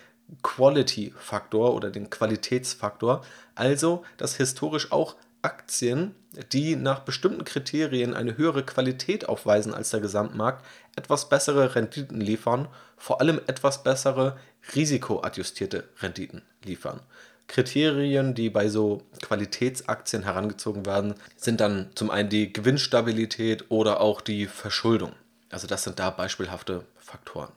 S1: Quality-Faktor oder den Qualitätsfaktor, also dass historisch auch Aktien, die nach bestimmten Kriterien eine höhere Qualität aufweisen als der Gesamtmarkt, etwas bessere Renditen liefern, vor allem etwas bessere risikoadjustierte Renditen liefern. Kriterien, die bei so Qualitätsaktien herangezogen werden, sind dann zum einen die Gewinnstabilität oder auch die Verschuldung. Also das sind da beispielhafte Faktoren.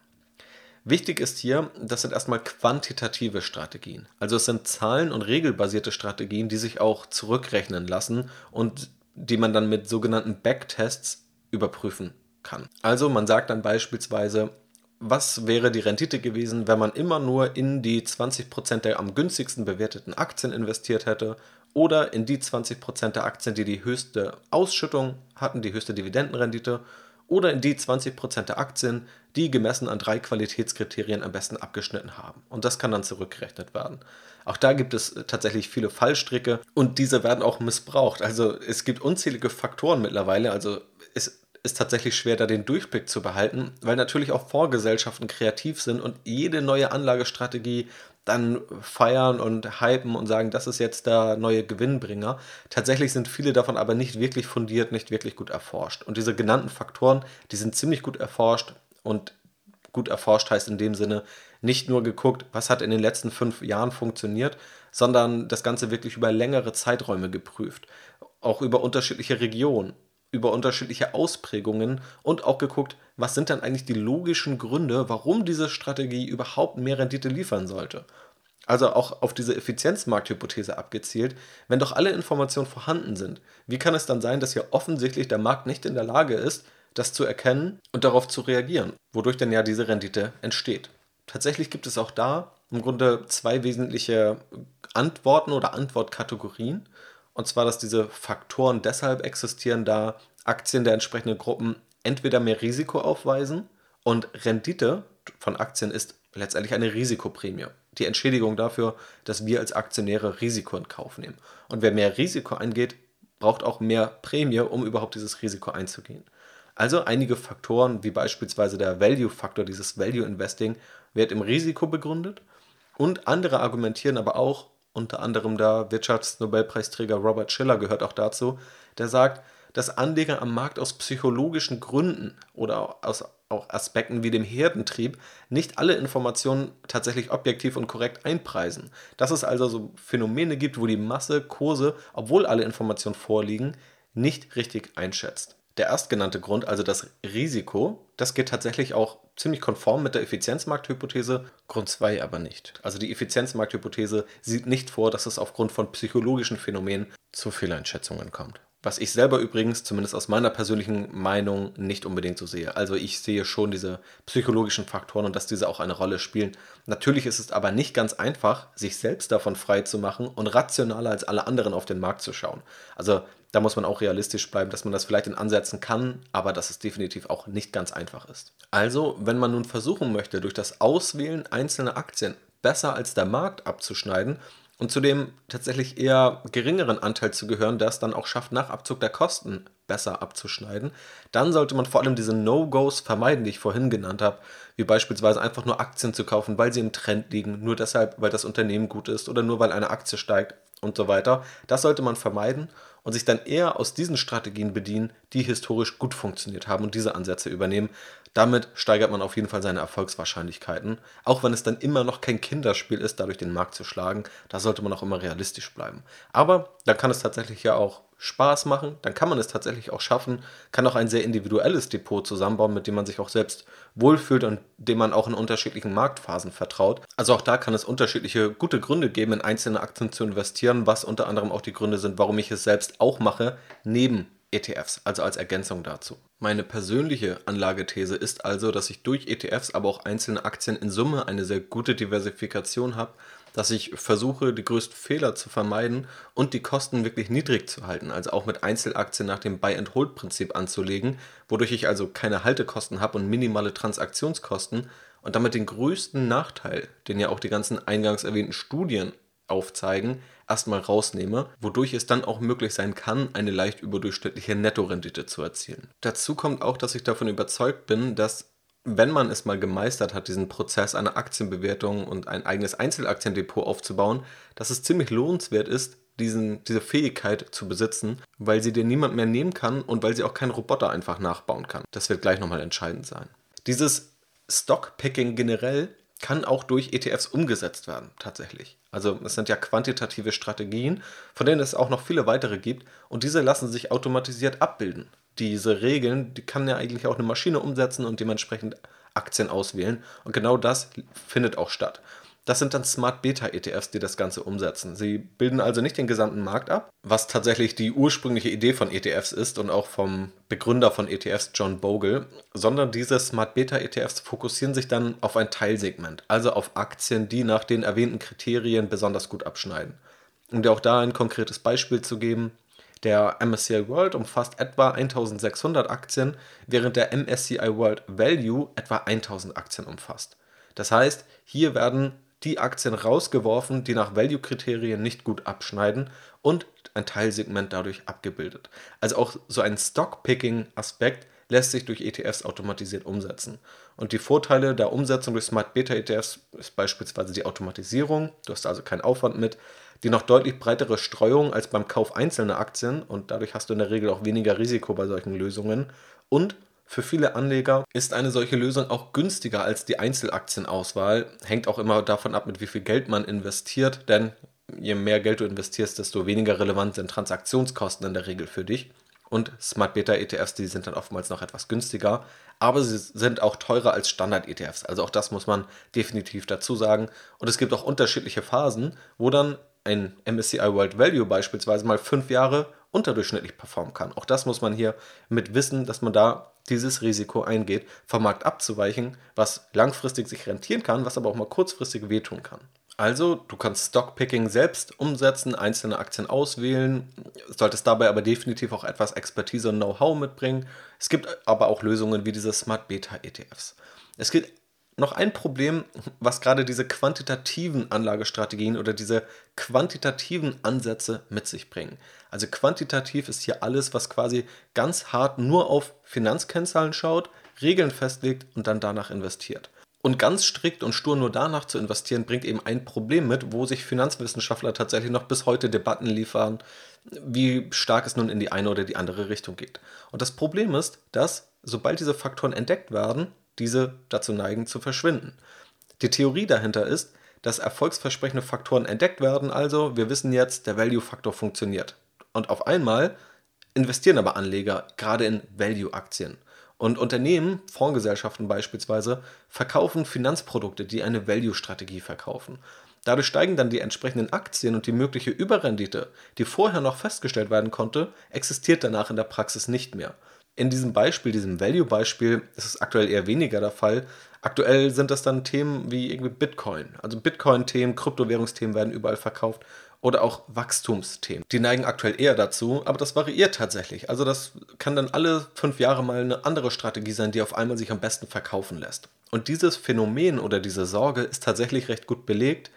S1: Wichtig ist hier, das sind erstmal quantitative Strategien. Also es sind zahlen- und regelbasierte Strategien, die sich auch zurückrechnen lassen und die man dann mit sogenannten Backtests überprüfen kann. Also man sagt dann beispielsweise, was wäre die Rendite gewesen, wenn man immer nur in die 20% der am günstigsten bewerteten Aktien investiert hätte oder in die 20% der Aktien, die die höchste Ausschüttung hatten, die höchste Dividendenrendite oder in die 20% der Aktien, die gemessen an drei Qualitätskriterien am besten abgeschnitten haben. Und das kann dann zurückgerechnet werden. Auch da gibt es tatsächlich viele Fallstricke und diese werden auch missbraucht. Also es gibt unzählige Faktoren mittlerweile. Also es ist tatsächlich schwer, da den Durchblick zu behalten, weil natürlich auch Vorgesellschaften kreativ sind und jede neue Anlagestrategie dann feiern und hypen und sagen, das ist jetzt der neue Gewinnbringer. Tatsächlich sind viele davon aber nicht wirklich fundiert, nicht wirklich gut erforscht. Und diese genannten Faktoren, die sind ziemlich gut erforscht und gut erforscht heißt in dem Sinne nicht nur geguckt, was hat in den letzten fünf Jahren funktioniert, sondern das Ganze wirklich über längere Zeiträume geprüft. Auch über unterschiedliche Regionen, über unterschiedliche Ausprägungen und auch geguckt, was sind dann eigentlich die logischen Gründe, warum diese Strategie überhaupt mehr Rendite liefern sollte. Also auch auf diese Effizienzmarkthypothese abgezielt, wenn doch alle Informationen vorhanden sind, wie kann es dann sein, dass hier offensichtlich der Markt nicht in der Lage ist, das zu erkennen und darauf zu reagieren, wodurch dann ja diese Rendite entsteht. Tatsächlich gibt es auch da im Grunde zwei wesentliche Antworten oder Antwortkategorien. Und zwar, dass diese Faktoren deshalb existieren, da Aktien der entsprechenden Gruppen entweder mehr Risiko aufweisen und Rendite von Aktien ist letztendlich eine Risikoprämie. Die Entschädigung dafür, dass wir als Aktionäre Risiko in Kauf nehmen. Und wer mehr Risiko eingeht, braucht auch mehr Prämie, um überhaupt dieses Risiko einzugehen. Also einige Faktoren, wie beispielsweise der Value-Faktor, dieses Value Investing, wird im Risiko begründet. Und andere argumentieren aber auch, unter anderem der Wirtschaftsnobelpreisträger Robert Schiller gehört auch dazu, der sagt, dass Anleger am Markt aus psychologischen Gründen oder aus auch Aspekten wie dem Herdentrieb nicht alle Informationen tatsächlich objektiv und korrekt einpreisen. Dass es also so Phänomene gibt, wo die Masse Kurse, obwohl alle Informationen vorliegen, nicht richtig einschätzt. Der erstgenannte Grund, also das Risiko, das geht tatsächlich auch ziemlich konform mit der Effizienzmarkthypothese, Grund 2 aber nicht. Also die Effizienzmarkthypothese sieht nicht vor, dass es aufgrund von psychologischen Phänomenen zu Fehleinschätzungen kommt. Was ich selber übrigens, zumindest aus meiner persönlichen Meinung, nicht unbedingt so sehe. Also ich sehe schon diese psychologischen Faktoren und dass diese auch eine Rolle spielen. Natürlich ist es aber nicht ganz einfach, sich selbst davon frei zu machen und rationaler als alle anderen auf den Markt zu schauen. Also da muss man auch realistisch bleiben, dass man das vielleicht in Ansätzen kann, aber dass es definitiv auch nicht ganz einfach ist. Also, wenn man nun versuchen möchte, durch das Auswählen einzelner Aktien besser als der Markt abzuschneiden, und zu dem tatsächlich eher geringeren Anteil zu gehören, der es dann auch schafft, nach Abzug der Kosten besser abzuschneiden, dann sollte man vor allem diese No-Gos vermeiden, die ich vorhin genannt habe, wie beispielsweise einfach nur Aktien zu kaufen, weil sie im Trend liegen, nur deshalb, weil das Unternehmen gut ist oder nur weil eine Aktie steigt und so weiter. Das sollte man vermeiden und sich dann eher aus diesen Strategien bedienen, die historisch gut funktioniert haben und diese Ansätze übernehmen. Damit steigert man auf jeden Fall seine Erfolgswahrscheinlichkeiten, auch wenn es dann immer noch kein Kinderspiel ist, dadurch den Markt zu schlagen. Da sollte man auch immer realistisch bleiben. Aber dann kann es tatsächlich ja auch Spaß machen, dann kann man es tatsächlich auch schaffen, kann auch ein sehr individuelles Depot zusammenbauen, mit dem man sich auch selbst wohlfühlt und dem man auch in unterschiedlichen Marktphasen vertraut. Also auch da kann es unterschiedliche gute Gründe geben, in einzelne Aktien zu investieren, was unter anderem auch die Gründe sind, warum ich es selbst auch mache, neben ETFs, also als Ergänzung dazu. Meine persönliche Anlagethese ist also, dass ich durch ETFs, aber auch einzelne Aktien in Summe eine sehr gute Diversifikation habe dass ich versuche, die größten Fehler zu vermeiden und die Kosten wirklich niedrig zu halten, also auch mit Einzelaktien nach dem Buy-and-Hold-Prinzip anzulegen, wodurch ich also keine Haltekosten habe und minimale Transaktionskosten und damit den größten Nachteil, den ja auch die ganzen eingangs erwähnten Studien aufzeigen, erstmal rausnehme, wodurch es dann auch möglich sein kann, eine leicht überdurchschnittliche Nettorendite zu erzielen. Dazu kommt auch, dass ich davon überzeugt bin, dass wenn man es mal gemeistert hat, diesen Prozess einer Aktienbewertung und ein eigenes Einzelaktiendepot aufzubauen, dass es ziemlich lohnenswert ist, diesen, diese Fähigkeit zu besitzen, weil sie dir niemand mehr nehmen kann und weil sie auch kein Roboter einfach nachbauen kann. Das wird gleich nochmal entscheidend sein. Dieses Stockpicking generell kann auch durch ETFs umgesetzt werden, tatsächlich. Also es sind ja quantitative Strategien, von denen es auch noch viele weitere gibt und diese lassen sich automatisiert abbilden. Diese Regeln, die kann ja eigentlich auch eine Maschine umsetzen und dementsprechend Aktien auswählen und genau das findet auch statt. Das sind dann Smart Beta ETFs, die das Ganze umsetzen. Sie bilden also nicht den gesamten Markt ab, was tatsächlich die ursprüngliche Idee von ETFs ist und auch vom Begründer von ETFs John Bogle, sondern diese Smart Beta ETFs fokussieren sich dann auf ein Teilsegment, also auf Aktien, die nach den erwähnten Kriterien besonders gut abschneiden. Um dir auch da ein konkretes Beispiel zu geben, der MSCI World umfasst etwa 1600 Aktien, während der MSCI World Value etwa 1000 Aktien umfasst. Das heißt, hier werden die Aktien rausgeworfen, die nach Value-Kriterien nicht gut abschneiden und ein Teilsegment dadurch abgebildet. Also auch so ein Stock-Picking-Aspekt lässt sich durch ETFs automatisiert umsetzen. Und die Vorteile der Umsetzung durch Smart Beta ETFs ist beispielsweise die Automatisierung, du hast also keinen Aufwand mit, die noch deutlich breitere Streuung als beim Kauf einzelner Aktien und dadurch hast du in der Regel auch weniger Risiko bei solchen Lösungen und für viele Anleger ist eine solche Lösung auch günstiger als die Einzelaktienauswahl. Hängt auch immer davon ab, mit wie viel Geld man investiert, denn je mehr Geld du investierst, desto weniger relevant sind Transaktionskosten in der Regel für dich. Und Smart Beta ETFs, die sind dann oftmals noch etwas günstiger, aber sie sind auch teurer als Standard ETFs. Also auch das muss man definitiv dazu sagen. Und es gibt auch unterschiedliche Phasen, wo dann ein MSCI World Value beispielsweise mal fünf Jahre unterdurchschnittlich performen kann. Auch das muss man hier mit wissen, dass man da dieses Risiko eingeht, vom Markt abzuweichen, was langfristig sich rentieren kann, was aber auch mal kurzfristig wehtun kann. Also, du kannst Stockpicking selbst umsetzen, einzelne Aktien auswählen, solltest dabei aber definitiv auch etwas Expertise und Know-how mitbringen. Es gibt aber auch Lösungen wie diese Smart Beta ETFs. Es gibt noch ein Problem, was gerade diese quantitativen Anlagestrategien oder diese quantitativen Ansätze mit sich bringen. Also quantitativ ist hier alles, was quasi ganz hart nur auf Finanzkennzahlen schaut, Regeln festlegt und dann danach investiert. Und ganz strikt und stur nur danach zu investieren, bringt eben ein Problem mit, wo sich Finanzwissenschaftler tatsächlich noch bis heute Debatten liefern, wie stark es nun in die eine oder die andere Richtung geht. Und das Problem ist, dass sobald diese Faktoren entdeckt werden, diese dazu neigen zu verschwinden. Die Theorie dahinter ist, dass erfolgsversprechende Faktoren entdeckt werden, also wir wissen jetzt, der Value-Faktor funktioniert. Und auf einmal investieren aber Anleger gerade in Value-Aktien. Und Unternehmen, Fondsgesellschaften beispielsweise, verkaufen Finanzprodukte, die eine Value-Strategie verkaufen. Dadurch steigen dann die entsprechenden Aktien und die mögliche Überrendite, die vorher noch festgestellt werden konnte, existiert danach in der Praxis nicht mehr. In diesem Beispiel, diesem Value-Beispiel, ist es aktuell eher weniger der Fall. Aktuell sind das dann Themen wie irgendwie Bitcoin. Also Bitcoin-Themen, Kryptowährungsthemen werden überall verkauft oder auch Wachstumsthemen. Die neigen aktuell eher dazu, aber das variiert tatsächlich. Also das kann dann alle fünf Jahre mal eine andere Strategie sein, die auf einmal sich am besten verkaufen lässt. Und dieses Phänomen oder diese Sorge ist tatsächlich recht gut belegt.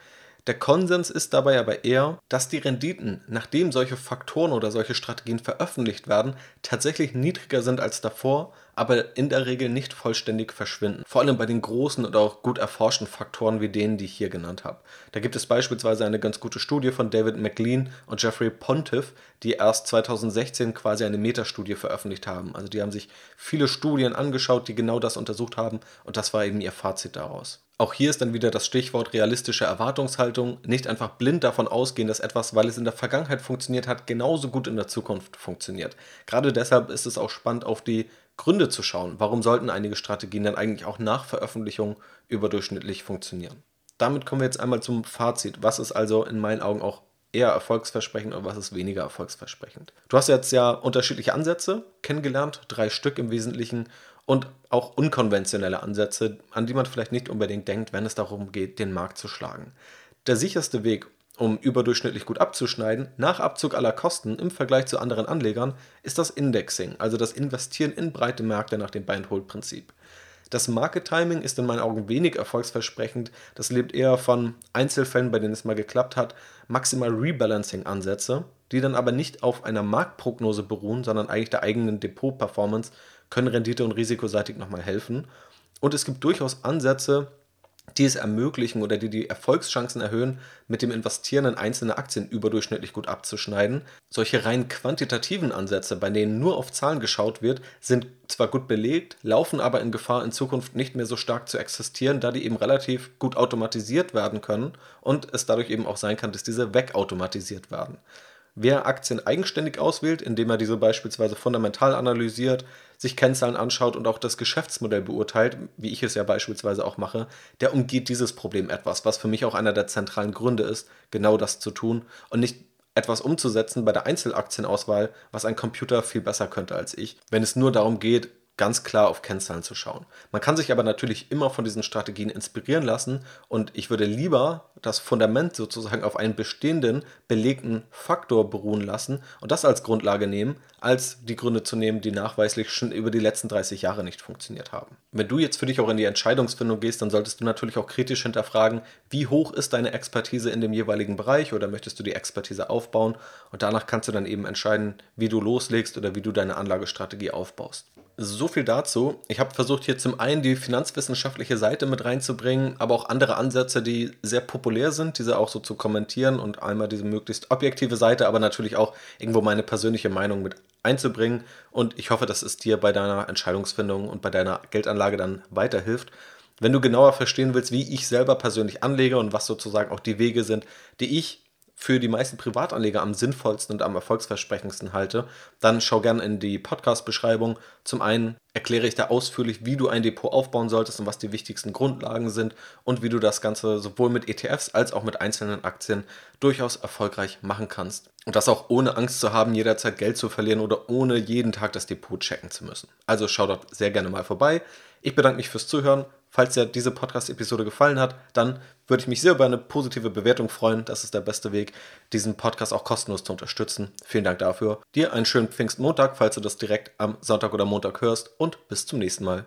S1: Der Konsens ist dabei aber eher, dass die Renditen, nachdem solche Faktoren oder solche Strategien veröffentlicht werden, tatsächlich niedriger sind als davor, aber in der Regel nicht vollständig verschwinden. Vor allem bei den großen oder auch gut erforschten Faktoren wie denen, die ich hier genannt habe. Da gibt es beispielsweise eine ganz gute Studie von David McLean und Jeffrey Pontiff, die erst 2016 quasi eine Metastudie veröffentlicht haben. Also die haben sich viele Studien angeschaut, die genau das untersucht haben und das war eben ihr Fazit daraus. Auch hier ist dann wieder das Stichwort realistische Erwartungshaltung. Nicht einfach blind davon ausgehen, dass etwas, weil es in der Vergangenheit funktioniert hat, genauso gut in der Zukunft funktioniert. Gerade deshalb ist es auch spannend, auf die Gründe zu schauen. Warum sollten einige Strategien dann eigentlich auch nach Veröffentlichung überdurchschnittlich funktionieren? Damit kommen wir jetzt einmal zum Fazit. Was ist also in meinen Augen auch eher erfolgsversprechend und was ist weniger erfolgsversprechend? Du hast jetzt ja unterschiedliche Ansätze kennengelernt, drei Stück im Wesentlichen und auch unkonventionelle Ansätze, an die man vielleicht nicht unbedingt denkt, wenn es darum geht, den Markt zu schlagen. Der sicherste Weg, um überdurchschnittlich gut abzuschneiden, nach Abzug aller Kosten im Vergleich zu anderen Anlegern, ist das Indexing, also das Investieren in breite Märkte nach dem Buy-and-Hold-Prinzip. Das Market Timing ist in meinen Augen wenig erfolgsversprechend. Das lebt eher von Einzelfällen, bei denen es mal geklappt hat, maximal Rebalancing-Ansätze, die dann aber nicht auf einer Marktprognose beruhen, sondern eigentlich der eigenen Depot-Performance können Rendite- und risikoseitig nochmal helfen. Und es gibt durchaus Ansätze, die es ermöglichen oder die die Erfolgschancen erhöhen, mit dem Investieren in einzelne Aktien überdurchschnittlich gut abzuschneiden. Solche rein quantitativen Ansätze, bei denen nur auf Zahlen geschaut wird, sind zwar gut belegt, laufen aber in Gefahr, in Zukunft nicht mehr so stark zu existieren, da die eben relativ gut automatisiert werden können und es dadurch eben auch sein kann, dass diese wegautomatisiert werden. Wer Aktien eigenständig auswählt, indem er diese beispielsweise fundamental analysiert, sich Kennzahlen anschaut und auch das Geschäftsmodell beurteilt, wie ich es ja beispielsweise auch mache, der umgeht dieses Problem etwas, was für mich auch einer der zentralen Gründe ist, genau das zu tun und nicht etwas umzusetzen bei der Einzelaktienauswahl, was ein Computer viel besser könnte als ich, wenn es nur darum geht, ganz klar auf Kennzahlen zu schauen. Man kann sich aber natürlich immer von diesen Strategien inspirieren lassen und ich würde lieber das Fundament sozusagen auf einen bestehenden, belegten Faktor beruhen lassen und das als Grundlage nehmen, als die Gründe zu nehmen, die nachweislich schon über die letzten 30 Jahre nicht funktioniert haben. Wenn du jetzt für dich auch in die Entscheidungsfindung gehst, dann solltest du natürlich auch kritisch hinterfragen, wie hoch ist deine Expertise in dem jeweiligen Bereich oder möchtest du die Expertise aufbauen und danach kannst du dann eben entscheiden, wie du loslegst oder wie du deine Anlagestrategie aufbaust. So viel dazu. Ich habe versucht, hier zum einen die finanzwissenschaftliche Seite mit reinzubringen, aber auch andere Ansätze, die sehr populär sind, diese auch so zu kommentieren und einmal diese möglichst objektive Seite, aber natürlich auch irgendwo meine persönliche Meinung mit einzubringen. Und ich hoffe, dass es dir bei deiner Entscheidungsfindung und bei deiner Geldanlage dann weiterhilft. Wenn du genauer verstehen willst, wie ich selber persönlich anlege und was sozusagen auch die Wege sind, die ich für die meisten Privatanleger am sinnvollsten und am erfolgsversprechendsten halte, dann schau gerne in die Podcast-Beschreibung. Zum einen erkläre ich da ausführlich, wie du ein Depot aufbauen solltest und was die wichtigsten Grundlagen sind und wie du das Ganze sowohl mit ETFs als auch mit einzelnen Aktien durchaus erfolgreich machen kannst. Und das auch ohne Angst zu haben, jederzeit Geld zu verlieren oder ohne jeden Tag das Depot checken zu müssen. Also schau dort sehr gerne mal vorbei. Ich bedanke mich fürs Zuhören. Falls dir diese Podcast-Episode gefallen hat, dann würde ich mich sehr über eine positive Bewertung freuen. Das ist der beste Weg, diesen Podcast auch kostenlos zu unterstützen. Vielen Dank dafür. Dir einen schönen Pfingstmontag, falls du das direkt am Sonntag oder Montag hörst und bis zum nächsten Mal.